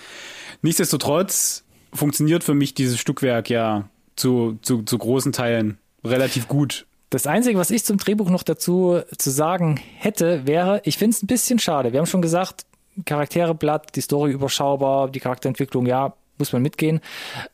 Nichtsdestotrotz funktioniert für mich dieses Stückwerk ja zu, zu, zu großen Teilen relativ gut. Das Einzige, was ich zum Drehbuch noch dazu zu sagen hätte, wäre, ich finde es ein bisschen schade. Wir haben schon gesagt, Charaktere blatt, die Story überschaubar, die Charakterentwicklung, ja, muss man mitgehen.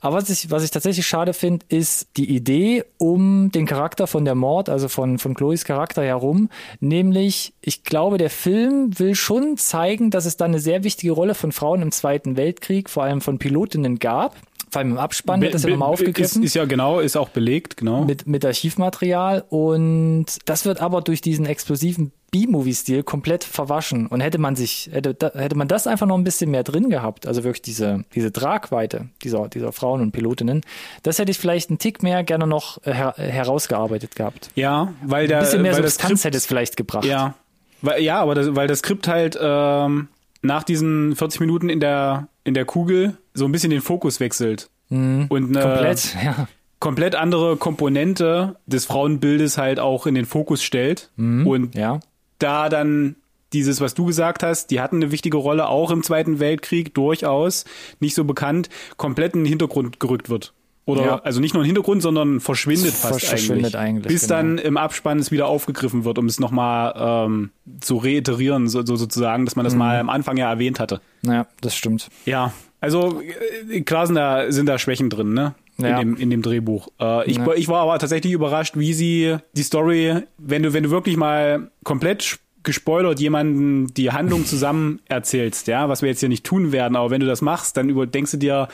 Aber was ich, was ich tatsächlich schade finde, ist die Idee um den Charakter von der Mord, also von, von Chloes Charakter herum. Nämlich, ich glaube, der Film will schon zeigen, dass es da eine sehr wichtige Rolle von Frauen im Zweiten Weltkrieg, vor allem von Pilotinnen gab vor allem im Abspann wird das ja nochmal aufgegriffen. Ist, ist, ja genau, ist auch belegt, genau. Mit, mit Archivmaterial und das wird aber durch diesen explosiven B-Movie-Stil komplett verwaschen. Und hätte man sich, hätte, hätte man das einfach noch ein bisschen mehr drin gehabt, also wirklich diese, diese Tragweite dieser, dieser Frauen und Pilotinnen, das hätte ich vielleicht einen Tick mehr gerne noch her herausgearbeitet gehabt. Ja, weil der, ein bisschen mehr Substanz Skript, hätte es vielleicht gebracht. Ja, weil, ja, aber das, weil das Skript halt ähm, nach diesen 40 Minuten in der in der Kugel so ein bisschen den Fokus wechselt. Mhm. Und eine komplett, ja. komplett andere Komponente des Frauenbildes halt auch in den Fokus stellt. Mhm. Und ja. da dann dieses, was du gesagt hast, die hatten eine wichtige Rolle auch im Zweiten Weltkrieg, durchaus nicht so bekannt, komplett in den Hintergrund gerückt wird. Oder ja. also nicht nur im Hintergrund, sondern verschwindet fast verschwindet eigentlich. eigentlich bis genau. dann im Abspann es wieder aufgegriffen wird, um es nochmal ähm, zu reiterieren, so, so sozusagen, dass man das mhm. mal am Anfang ja erwähnt hatte. Ja, das stimmt. Ja, also äh, klar sind da, sind da Schwächen drin, ne? Ja. In, dem, in dem Drehbuch. Äh, ich, ja. ich war aber tatsächlich überrascht, wie sie die Story, wenn du, wenn du wirklich mal komplett gespoilert jemanden die Handlung zusammen erzählst, ja, was wir jetzt hier nicht tun werden, aber wenn du das machst, dann überdenkst du dir,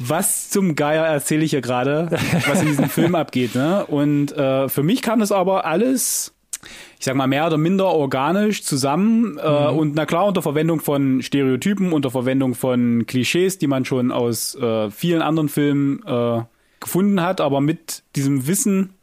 was zum Geier erzähle ich hier gerade, was in diesem Film abgeht. Ne? Und äh, für mich kam das aber alles, ich sag mal, mehr oder minder organisch zusammen äh, mhm. und na klar unter Verwendung von Stereotypen, unter Verwendung von Klischees, die man schon aus äh, vielen anderen Filmen äh, gefunden hat, aber mit diesem Wissen,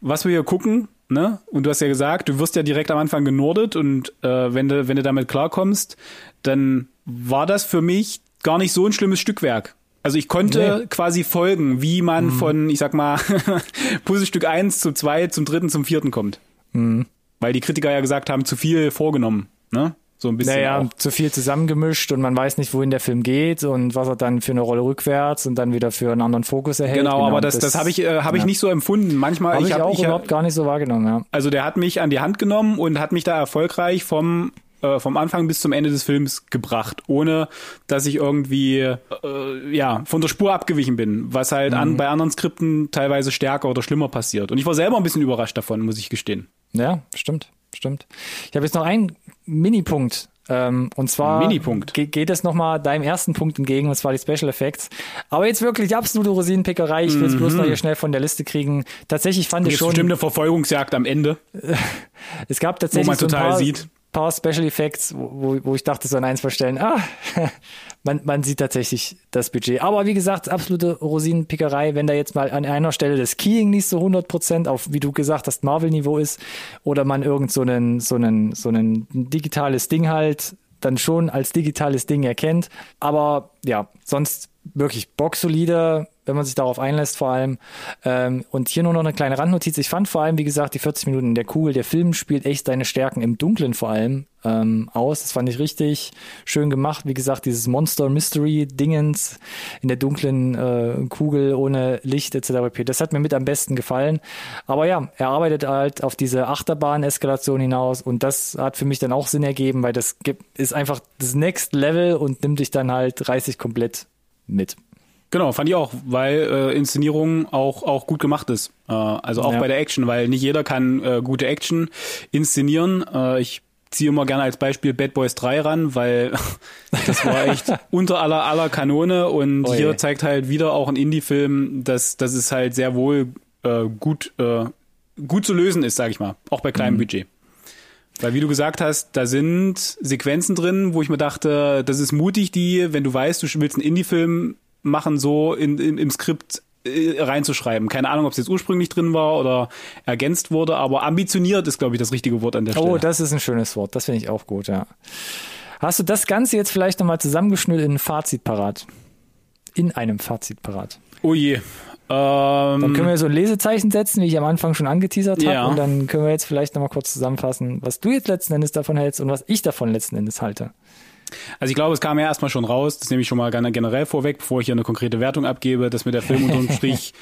was wir hier gucken, ne? Und du hast ja gesagt, du wirst ja direkt am Anfang genordet und äh, wenn du wenn du damit klarkommst, dann war das für mich gar nicht so ein schlimmes Stückwerk. Also ich konnte nee. quasi folgen, wie man mhm. von, ich sag mal, Puzzlestück 1 zu 2 zum dritten, zum vierten kommt. Mhm. Weil die Kritiker ja gesagt haben, zu viel vorgenommen, ne? So ein bisschen. Naja, auch. zu viel zusammengemischt und man weiß nicht, wohin der Film geht und was er dann für eine Rolle rückwärts und dann wieder für einen anderen Fokus erhält. Genau, genau aber das, das, das habe ich, äh, hab ja. ich nicht so empfunden. Manchmal hab ich, ich hab, auch ich, überhaupt gar nicht so wahrgenommen. Ja. Also der hat mich an die Hand genommen und hat mich da erfolgreich vom äh, vom Anfang bis zum Ende des Films gebracht, ohne dass ich irgendwie äh, ja von der Spur abgewichen bin, was halt mhm. an, bei anderen Skripten teilweise stärker oder schlimmer passiert. Und ich war selber ein bisschen überrascht davon, muss ich gestehen. Ja, stimmt, stimmt. Ich habe jetzt noch einen Minipunkt ähm, und zwar Minipunkt. Ge geht es nochmal deinem ersten Punkt entgegen, und zwar die Special Effects. Aber jetzt wirklich absolute Rosinenpickerei. Ich will es mhm. bloß noch hier schnell von der Liste kriegen. Tatsächlich fand ich schon. Bestimmt eine Verfolgungsjagd am Ende. es gab tatsächlich wo man so total paar, sieht paar Special Effects, wo, wo ich dachte so an eins verstellen, ah, man, man sieht tatsächlich das Budget. Aber wie gesagt, absolute Rosinenpickerei, wenn da jetzt mal an einer Stelle das Keying nicht so 100% auf, wie du gesagt hast, Marvel-Niveau ist oder man irgend so einen, so einen, so einen digitales Ding halt dann schon als digitales Ding erkennt. Aber ja, sonst wirklich boxsolide, wenn man sich darauf einlässt vor allem. Ähm, und hier nur noch eine kleine Randnotiz. Ich fand vor allem, wie gesagt, die 40 Minuten in der Kugel, der Film spielt echt seine Stärken im Dunklen vor allem ähm, aus. Das fand ich richtig schön gemacht. Wie gesagt, dieses Monster Mystery Dingens in der dunklen äh, Kugel ohne Licht etc. Das hat mir mit am besten gefallen. Aber ja, er arbeitet halt auf diese Achterbahn-Eskalation hinaus und das hat für mich dann auch Sinn ergeben, weil das ist einfach das Next Level und nimmt dich dann halt, reißt dich komplett mit. Genau, fand ich auch, weil äh, Inszenierung auch auch gut gemacht ist. Äh, also auch ja. bei der Action, weil nicht jeder kann äh, gute Action inszenieren. Äh, ich ziehe immer gerne als Beispiel Bad Boys 3 ran, weil das war echt unter aller aller Kanone und oh hier zeigt halt wieder auch ein Indie-Film, dass dass es halt sehr wohl äh, gut äh, gut zu lösen ist, sag ich mal, auch bei kleinem mhm. Budget. Weil wie du gesagt hast, da sind Sequenzen drin, wo ich mir dachte, das ist mutig, die, wenn du weißt, du willst einen Indie-Film machen, so in, in, im Skript äh, reinzuschreiben. Keine Ahnung, ob es jetzt ursprünglich drin war oder ergänzt wurde, aber ambitioniert ist, glaube ich, das richtige Wort an der Stelle. Oh, das ist ein schönes Wort. Das finde ich auch gut, ja. Hast du das Ganze jetzt vielleicht nochmal zusammengeschnürt in ein Fazit parat? In einem Fazit parat. Oh je. Ähm, Dann können wir so ein Lesezeichen setzen, wie ich am Anfang schon angeteasert habe. Ja. Und dann können wir jetzt vielleicht nochmal kurz zusammenfassen, was du jetzt letzten Endes davon hältst und was ich davon letzten Endes halte. Also ich glaube, es kam ja erstmal schon raus, das nehme ich schon mal gerne generell vorweg, bevor ich hier eine konkrete Wertung abgebe, dass mir der Film unterm Strich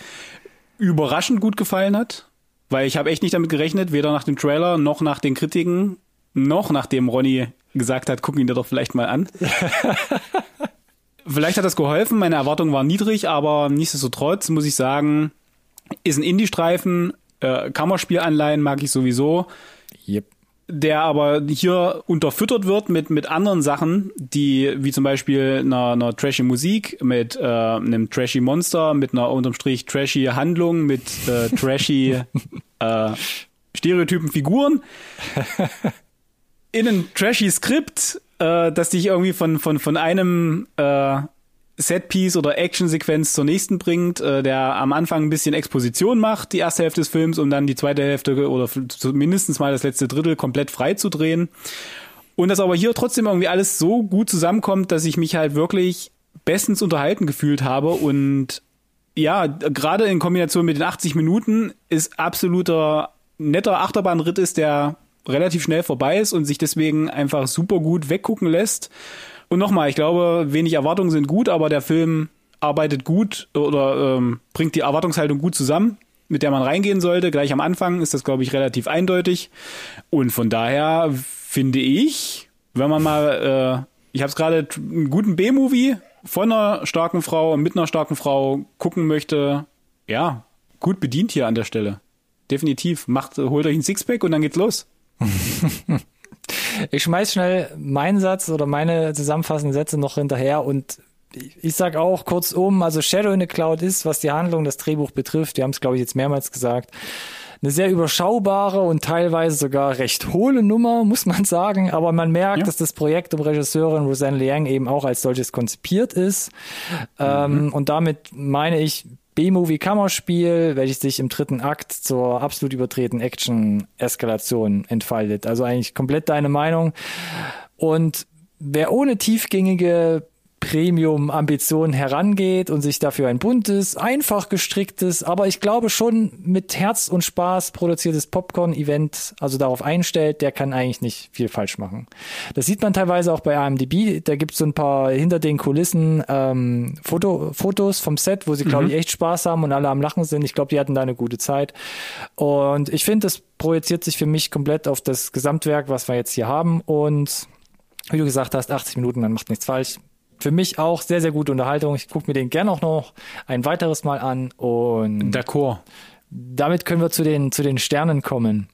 überraschend gut gefallen hat. Weil ich habe echt nicht damit gerechnet, weder nach dem Trailer noch nach den Kritiken, noch nachdem Ronny gesagt hat, guck ihn dir doch vielleicht mal an. vielleicht hat das geholfen, meine Erwartungen waren niedrig, aber nichtsdestotrotz muss ich sagen, ist ein Indie-Streifen, äh, Kammerspielanleihen mag ich sowieso Yep. Der aber hier unterfüttert wird mit, mit anderen Sachen, die, wie zum Beispiel einer, einer trashy Musik, mit äh, einem trashy Monster, mit einer unterm Strich trashy Handlung, mit äh, trashy äh, stereotypen Figuren, in einem trashy Skript, äh, das dich irgendwie von, von, von einem äh, Setpiece oder Actionsequenz zur nächsten bringt, äh, der am Anfang ein bisschen Exposition macht, die erste Hälfte des Films, um dann die zweite Hälfte oder mindestens mal das letzte Drittel komplett frei zu drehen. Und das aber hier trotzdem irgendwie alles so gut zusammenkommt, dass ich mich halt wirklich bestens unterhalten gefühlt habe und ja, gerade in Kombination mit den 80 Minuten ist absoluter netter Achterbahnritt ist, der relativ schnell vorbei ist und sich deswegen einfach super gut weggucken lässt. Und nochmal, ich glaube, wenig Erwartungen sind gut, aber der Film arbeitet gut oder ähm, bringt die Erwartungshaltung gut zusammen, mit der man reingehen sollte. Gleich am Anfang ist das, glaube ich, relativ eindeutig. Und von daher finde ich, wenn man mal, äh, ich habe es gerade, einen guten B-Movie von einer starken Frau und mit einer starken Frau gucken möchte, ja, gut bedient hier an der Stelle. Definitiv. Macht, holt euch ein Sixpack und dann geht's los. Ich schmeiß schnell meinen Satz oder meine zusammenfassenden Sätze noch hinterher und ich sag auch kurzum, also Shadow in the Cloud ist, was die Handlung, das Drehbuch betrifft, wir haben es glaube ich jetzt mehrmals gesagt, eine sehr überschaubare und teilweise sogar recht hohle Nummer, muss man sagen. Aber man merkt, Ja. dass das Projekt um Regisseurin Roseanne Liang eben auch als solches konzipiert ist. Ähm, und damit meine ich B-Movie-Kammerspiel, welches sich im dritten Akt zur absolut übertreten Action-Eskalation entfaltet. Also eigentlich komplett deine Meinung. Und wer ohne tiefgängige Premium-Ambitionen herangeht und sich dafür ein buntes, einfach gestricktes, aber ich glaube schon mit Herz und Spaß produziertes Popcorn-Event, also darauf einstellt, der kann eigentlich nicht viel falsch machen. Das sieht man teilweise auch bei IMDb. Da gibt es so ein paar hinter den Kulissen ähm, Foto, Fotos vom Set, wo sie, glaube ich, echt Spaß haben und alle am Lachen sind. Ich glaube, die hatten da eine gute Zeit. Und ich finde, das projiziert sich für mich komplett auf das Gesamtwerk, was wir jetzt hier haben. Und wie du gesagt hast, 80 Minuten, man macht nichts falsch. Für mich auch sehr, sehr gute Unterhaltung. Ich gucke mir den gerne auch noch ein weiteres Mal an. Und D'accord. damit können wir zu den, zu den Sternen kommen.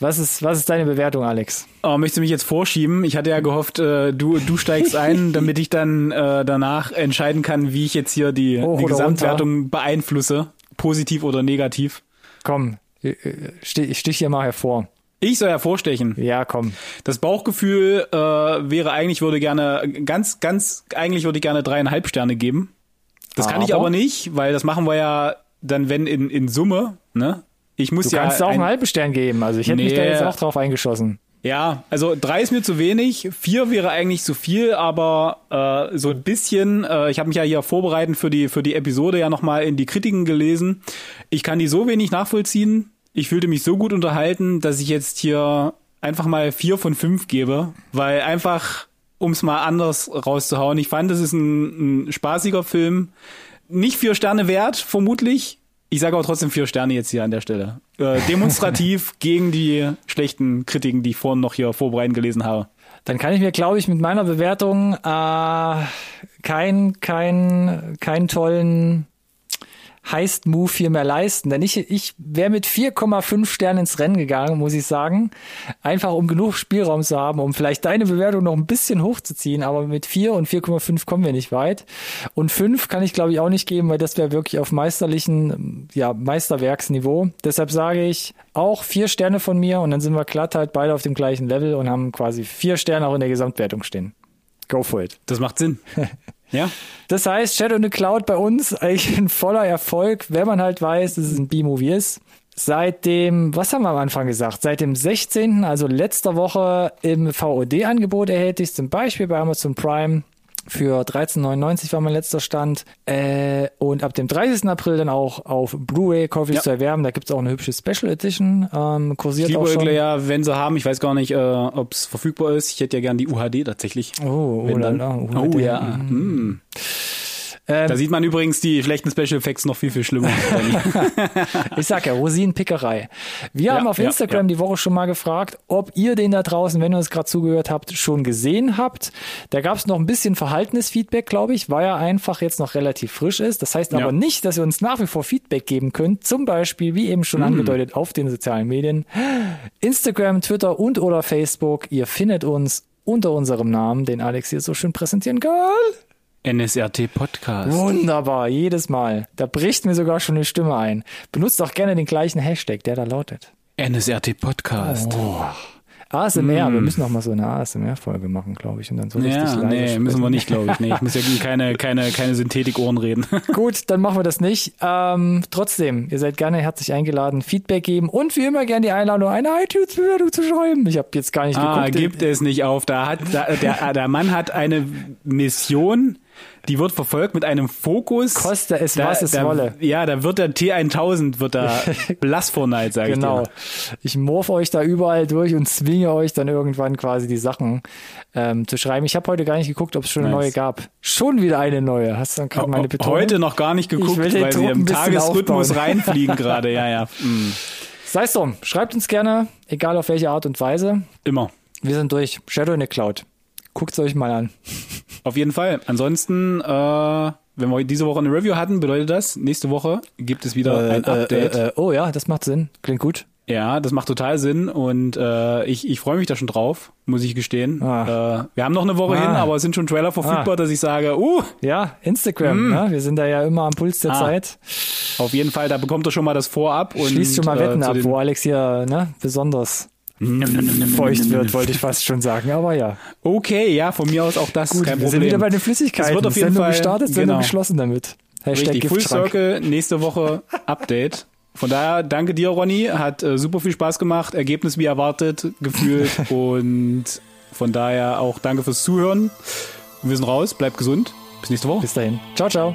Was ist, was ist deine Bewertung, Alex? Oh, möchtest du mich jetzt vorschieben? Ich hatte ja gehofft, äh, du, du steigst ein, damit ich dann äh, danach entscheiden kann, wie ich jetzt hier die, Hoch die Gesamtwertung beeinflusse. Positiv oder negativ. Komm, äh, äh, stich, stich hier mal hervor. Ich soll hervorstechen. Ja, komm. Das Bauchgefühl äh, wäre eigentlich, würde gerne, ganz, ganz, eigentlich würde ich gerne dreieinhalb Sterne geben. Das kann ich Aber? aber nicht, weil das machen wir ja dann, wenn in, in Summe, ne? Ich muss Du ja. kannst auch ein- einen halben Stern geben. Also ich hätte mich da Nee. jetzt auch drauf eingeschossen. Ja, also drei ist mir zu wenig, vier wäre eigentlich zu viel, aber äh, so ein bisschen, äh, ich habe mich ja hier vorbereitend für die, für die Episode ja nochmal in die Kritiken gelesen. Ich kann die so wenig nachvollziehen. Ich fühlte mich so gut unterhalten, dass ich jetzt hier einfach mal vier von fünf gebe, weil einfach, um es mal anders rauszuhauen, ich fand, das ist ein, ein spaßiger Film. Nicht vier Sterne wert, vermutlich. Ich sage aber trotzdem vier Sterne jetzt hier an der Stelle. Äh, demonstrativ gegen die schlechten Kritiken, die ich vorhin noch hier vorbereitend gelesen habe. Dann kann ich mir, glaube ich, mit meiner Bewertung äh, kein, kein, keinen tollen Heist-Move hier mehr leisten. Denn ich, ich wäre mit 4,5 Sternen ins Rennen gegangen, muss ich sagen. Einfach um genug Spielraum zu haben, um vielleicht deine Bewertung noch ein bisschen hochzuziehen. Aber mit 4 und 4,5 kommen wir nicht weit. Und 5 kann ich, glaube ich, auch nicht geben, weil das wäre wirklich auf meisterlichen, ja, Meisterwerksniveau. Deshalb sage ich auch vier Sterne von mir und dann sind wir glatt halt beide auf dem gleichen Level und haben quasi vier Sterne auch in der Gesamtwertung stehen. Go for it. Das macht Sinn. Ja. Das heißt, Shadow in the Cloud bei uns eigentlich ein voller Erfolg, wenn man halt weiß, dass es ein B-Movie ist. Seit dem, was haben wir am Anfang gesagt? Seit dem 16., also letzter Woche im VOD-Angebot erhältlich, zum Beispiel bei Amazon Prime für 13,99 war mein letzter Stand. Äh, und ab dem 30. April dann auch auf Blu-ray käuflich Ja. zu erwerben. Da gibt's auch eine hübsche Special Edition, ähm, kursiert Ich auch schon. ja, wenn sie haben, ich weiß gar nicht, äh, ob es verfügbar ist. Ich hätte ja gern die UHD tatsächlich. Oh, oh, la, la, oh, UHD. ja. Mm. Ähm, Da sieht man übrigens die schlechten Special Effects noch viel, viel schlimmer. Ich sag ja, Rosinenpickerei. Wir Ja, haben auf ja, Instagram die Woche schon mal gefragt, ob ihr den da draußen, wenn ihr uns gerade zugehört habt, schon gesehen habt. Da gab es noch ein bisschen verhaltenes Feedback, glaube ich, weil er einfach jetzt noch relativ frisch ist. Das heißt Ja. aber nicht, dass ihr uns nach wie vor Feedback geben könnt. Zum Beispiel, wie eben schon Mhm. angedeutet, auf den sozialen Medien. Instagram, Twitter und oder Facebook. Ihr findet uns unter unserem Namen, den Alex hier so schön präsentieren kann. NSRT Podcast. Wunderbar, jedes Mal. Da bricht mir sogar schon die Stimme ein. Benutzt auch gerne den gleichen Hashtag, der da lautet. NSRT Podcast. Oh. ASMR, wir müssen noch mal so eine ASMR-Folge machen, glaube ich. Und dann so richtig Ja, leise nee, müssen wir sprechen. nicht, glaube ich. Nee, ich muss ja gegen keine, keine, keine Synthetik-Ohren reden. Gut, dann machen wir das nicht. Ähm, trotzdem, ihr seid gerne herzlich eingeladen, Feedback geben und wie immer gerne die Einladung, eine iTunes-Bewertung zu schreiben. Ich habe jetzt gar nicht Ah, geguckt. gibt es nicht auf. Da hat, da, der, der Mann hat eine Mission, die wird verfolgt mit einem Fokus. Koste es, da, was es da, wolle. Ja, da wird der T1000 wird da blass vor Neid, sag ich Genau. dir. Ich morph euch da überall durch und zwinge euch dann irgendwann quasi die Sachen ähm, zu schreiben. Ich habe heute gar nicht geguckt, ob es schon eine Nice. neue gab. Schon wieder eine neue. Hast du dann gerade meine Betonung? Heute noch gar nicht geguckt, weil wir ein im Tagesrhythmus aufbauen. reinfliegen gerade. Ja, ja. Mm. Sei es drum. Schreibt uns gerne, egal auf welche Art und Weise. Immer. Wir sind durch. Shadow in the Cloud. Guckt's euch mal an. Auf jeden Fall. Ansonsten, äh, wenn wir diese Woche eine Review hatten, bedeutet das, nächste Woche gibt es wieder ein Update. Äh, äh, oh ja, das macht Sinn. Klingt gut. Ja, das macht total Sinn und äh, ich, ich freue mich da schon drauf, muss ich gestehen. Ah. Äh, wir haben noch eine Woche Ah. hin, aber es sind schon Trailer verfügbar, Ah. dass ich sage, uh, Ja, Instagram. Ne? Wir sind da ja immer am Puls der Ah. Zeit. auf jeden Fall, da bekommt er schon mal das Vorab. Und, Schließt schon mal Wetten äh, ab, wo Alex hier ne, besonders feucht wird, wollte ich fast schon sagen. Aber ja. Okay, ja, von mir aus auch das, Gut, kein wir Problem. sind wieder bei den Flüssigkeiten. Es wird auf jeden Sendung Fall- gestartet, Sendung genau. geschlossen damit. Hashtag Richtig, Full. Circle, nächste Woche Update. Von daher, danke dir, Ronny. Hat äh, super viel Spaß gemacht. Ergebnis wie erwartet, gefühlt. und von daher auch danke fürs Zuhören. Wir sind raus. Bleibt gesund. Bis nächste Woche. Bis dahin. Ciao, ciao.